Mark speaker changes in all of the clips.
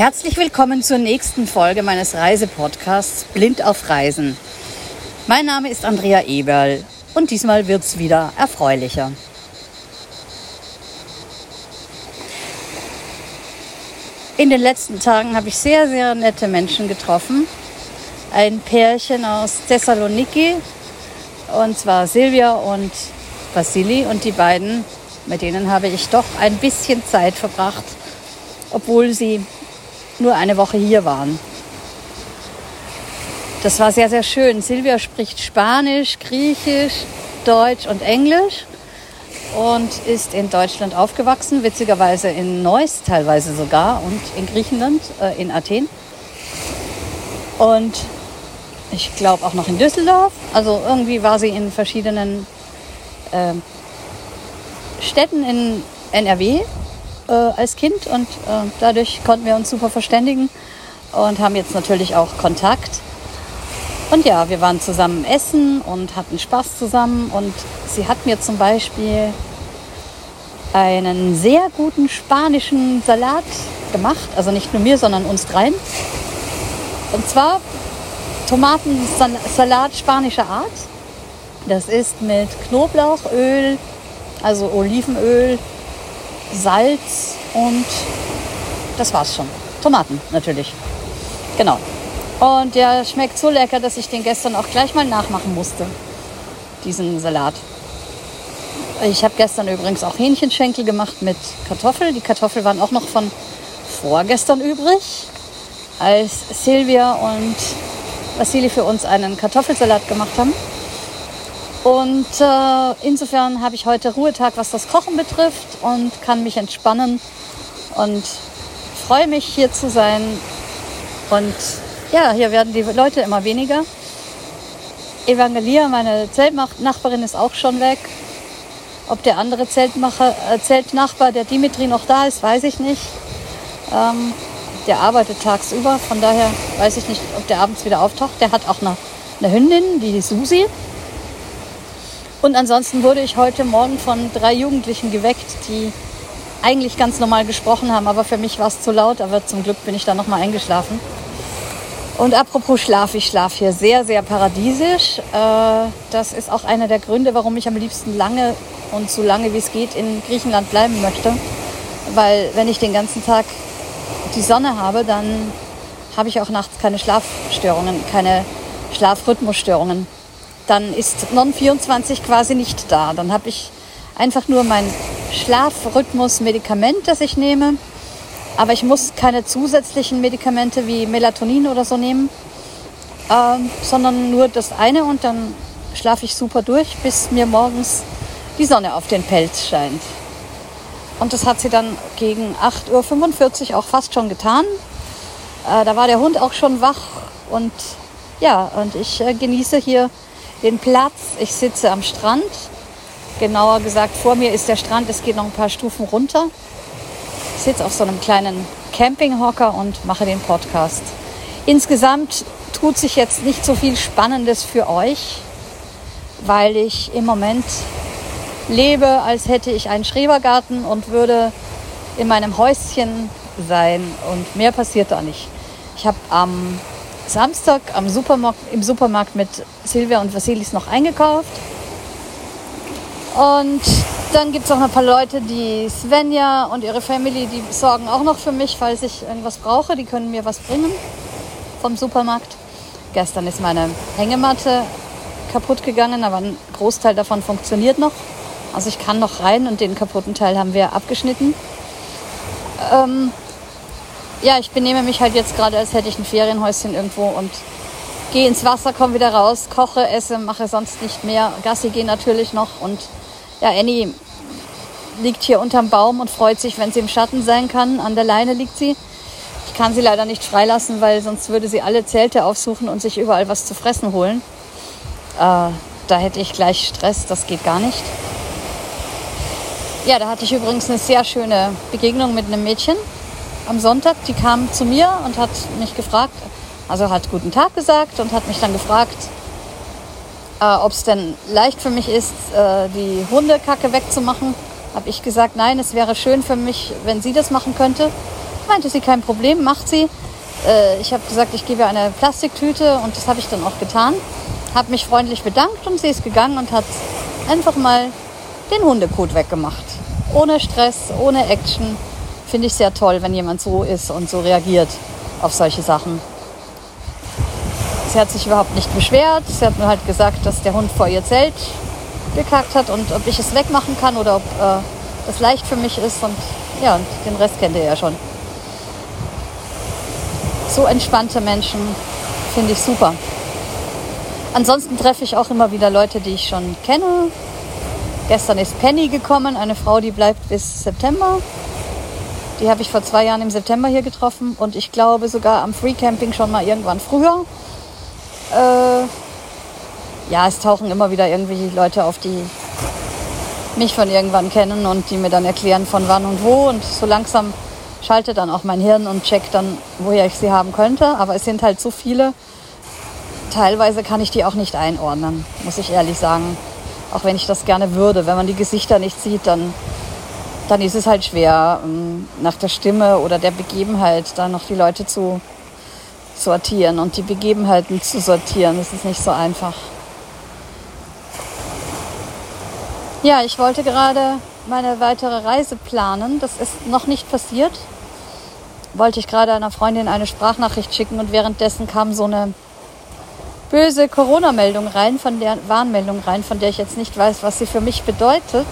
Speaker 1: Herzlich willkommen zur nächsten Folge meines Reisepodcasts Blind auf Reisen. Mein Name ist Andrea Eberl und diesmal wird es wieder erfreulicher. In den letzten Tagen habe ich sehr, sehr nette Menschen getroffen. Ein Pärchen aus Thessaloniki, und zwar Silvia und Vasili. Und die beiden, mit denen habe ich doch ein bisschen Zeit verbracht, obwohl sie nur eine Woche hier waren. Das war sehr, sehr schön. Silvia spricht Spanisch, Griechisch, Deutsch und Englisch und ist in Deutschland aufgewachsen, witzigerweise in Neuss teilweise sogar und in Griechenland, äh, in Athen. Und ich glaube auch noch in Düsseldorf. Also irgendwie war sie in verschiedenen äh, Städten in NRW äh, als Kind und äh, dadurch konnten wir uns super verständigen und haben jetzt natürlich auch Kontakt. Und ja, wir waren zusammen essen und hatten Spaß zusammen und sie hat mir zum Beispiel einen sehr guten spanischen Salat gemacht, also nicht nur mir, sondern uns dreien. Und zwar Tomatensalat spanischer Art. Das ist mit Knoblauchöl, also Olivenöl, Salz und das war's schon. Tomaten natürlich. Genau. Und der schmeckt so lecker, dass ich den gestern auch gleich mal nachmachen musste. Diesen Salat. Ich habe gestern übrigens auch Hähnchenschenkel gemacht mit Kartoffeln. Die Kartoffeln waren auch noch von vorgestern übrig, als Silvia und Vasili für uns einen Kartoffelsalat gemacht haben. Und äh, insofern habe ich heute Ruhetag, was das Kochen betrifft und kann mich entspannen und freue mich hier zu sein. Und ja, hier werden die Leute immer weniger. Evangelia, meine Zeltnachbarin, ist auch schon weg. Ob der andere Zeltmacher, äh, Zeltnachbar, der Dimitri, noch da ist, weiß ich nicht. Ähm, der arbeitet tagsüber, von daher weiß ich nicht, ob der abends wieder auftaucht. Der hat auch eine, eine Hündin, die Susi. Und ansonsten wurde ich heute Morgen von drei Jugendlichen geweckt, die eigentlich ganz normal gesprochen haben, aber für mich war es zu laut, aber zum Glück bin ich da nochmal eingeschlafen. Und apropos Schlaf, ich schlafe hier sehr, sehr paradiesisch. Äh, das ist auch einer der Gründe, warum ich am liebsten lange und so lange wie es geht in Griechenland bleiben möchte. Weil wenn ich den ganzen Tag die Sonne habe, dann habe ich auch nachts keine Schlafstörungen, keine Schlafrhythmusstörungen dann ist Non-24 quasi nicht da. Dann habe ich einfach nur mein Schlafrhythmus-Medikament, das ich nehme. Aber ich muss keine zusätzlichen Medikamente wie Melatonin oder so nehmen, äh, sondern nur das eine und dann schlafe ich super durch, bis mir morgens die Sonne auf den Pelz scheint. Und das hat sie dann gegen 8.45 Uhr auch fast schon getan. Äh, da war der Hund auch schon wach und ja, und ich äh, genieße hier den Platz. Ich sitze am Strand. Genauer gesagt, vor mir ist der Strand. Es geht noch ein paar Stufen runter. Ich sitze auf so einem kleinen Campinghocker und mache den Podcast. Insgesamt tut sich jetzt nicht so viel Spannendes für euch, weil ich im Moment lebe, als hätte ich einen Schrebergarten und würde in meinem Häuschen sein und mehr passiert da nicht. Ich habe am Samstag am Supermarkt, im Supermarkt mit Silvia und Vasilis noch eingekauft. Und dann gibt es auch ein paar Leute, die Svenja und ihre Family, die sorgen auch noch für mich, falls ich irgendwas brauche. Die können mir was bringen vom Supermarkt. Gestern ist meine Hängematte kaputt gegangen, aber ein Großteil davon funktioniert noch. Also ich kann noch rein und den kaputten Teil haben wir abgeschnitten. Ähm, ja, ich benehme mich halt jetzt gerade, als hätte ich ein Ferienhäuschen irgendwo und gehe ins Wasser, komme wieder raus, koche, esse, mache sonst nicht mehr. Gassi gehe natürlich noch und ja, Annie liegt hier unterm Baum und freut sich, wenn sie im Schatten sein kann. An der Leine liegt sie. Ich kann sie leider nicht freilassen, weil sonst würde sie alle Zelte aufsuchen und sich überall was zu fressen holen. Äh, da hätte ich gleich Stress, das geht gar nicht. Ja, da hatte ich übrigens eine sehr schöne Begegnung mit einem Mädchen am Sonntag, die kam zu mir und hat mich gefragt, also hat guten Tag gesagt und hat mich dann gefragt, äh, ob es denn leicht für mich ist, äh, die Hundekacke wegzumachen. Habe ich gesagt, nein, es wäre schön für mich, wenn sie das machen könnte. meinte sie, kein Problem, macht sie. Äh, ich habe gesagt, ich gebe ihr eine Plastiktüte und das habe ich dann auch getan. Habe mich freundlich bedankt und sie ist gegangen und hat einfach mal den Hundekot weggemacht. Ohne Stress, ohne Action. Finde ich sehr toll, wenn jemand so ist und so reagiert auf solche Sachen. Sie hat sich überhaupt nicht beschwert. Sie hat mir halt gesagt, dass der Hund vor ihr Zelt gekackt hat und ob ich es wegmachen kann oder ob äh, das leicht für mich ist. Und ja, und den Rest kennt ihr ja schon. So entspannte Menschen finde ich super. Ansonsten treffe ich auch immer wieder Leute, die ich schon kenne. Gestern ist Penny gekommen, eine Frau, die bleibt bis September. Die habe ich vor zwei Jahren im September hier getroffen und ich glaube sogar am Free Camping schon mal irgendwann früher. Äh, ja, es tauchen immer wieder irgendwelche Leute auf, die mich von irgendwann kennen und die mir dann erklären von wann und wo. Und so langsam schaltet dann auch mein Hirn und checkt dann, woher ich sie haben könnte. Aber es sind halt so viele. Teilweise kann ich die auch nicht einordnen, muss ich ehrlich sagen. Auch wenn ich das gerne würde. Wenn man die Gesichter nicht sieht, dann, dann ist es halt schwer, ähm, nach der Stimme oder der Begebenheit da noch die Leute zu sortieren und die Begebenheiten zu sortieren. Das ist nicht so einfach. Ja, ich wollte gerade meine weitere Reise planen. Das ist noch nicht passiert. Wollte ich gerade einer Freundin eine Sprachnachricht schicken und währenddessen kam so eine böse Corona-Meldung rein, von der Warnmeldung rein, von der ich jetzt nicht weiß, was sie für mich bedeutet.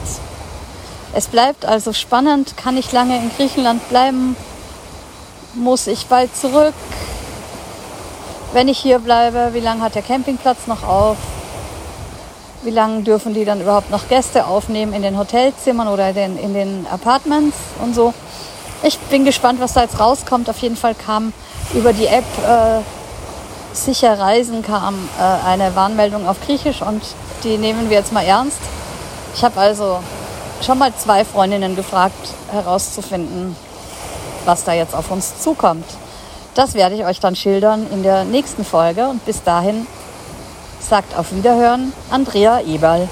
Speaker 1: Es bleibt also spannend. Kann ich lange in Griechenland bleiben? Muss ich bald zurück? Wenn ich hier bleibe, wie lange hat der Campingplatz noch auf? Wie lange dürfen die dann überhaupt noch Gäste aufnehmen in den Hotelzimmern oder in, in den Apartments und so. Ich bin gespannt, was da jetzt rauskommt. Auf jeden Fall kam über die App äh, Sicher Reisen kam äh, eine Warnmeldung auf Griechisch und die nehmen wir jetzt mal ernst. Ich habe also schon mal zwei Freundinnen gefragt, herauszufinden, was da jetzt auf uns zukommt. Das werde ich euch dann schildern in der nächsten Folge und bis dahin sagt auf Wiederhören Andrea Eberl.